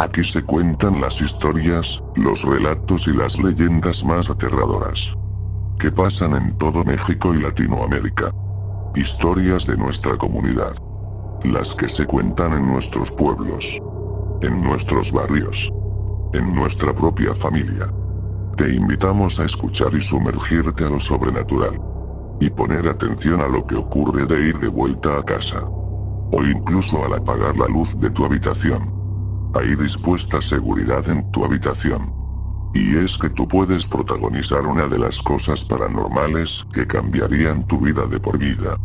Aquí se cuentan las historias, los relatos y las leyendas más aterradoras. Que pasan en todo México y Latinoamérica. Historias de nuestra comunidad. Las que se cuentan en nuestros pueblos. En nuestros barrios. En nuestra propia familia. Te invitamos a escuchar y sumergirte a lo sobrenatural. Y poner atención a lo que ocurre de ir de vuelta a casa. O incluso al apagar la luz de tu habitación. Hay dispuesta seguridad en tu habitación. Y es que tú puedes protagonizar una de las cosas paranormales que cambiarían tu vida de por vida.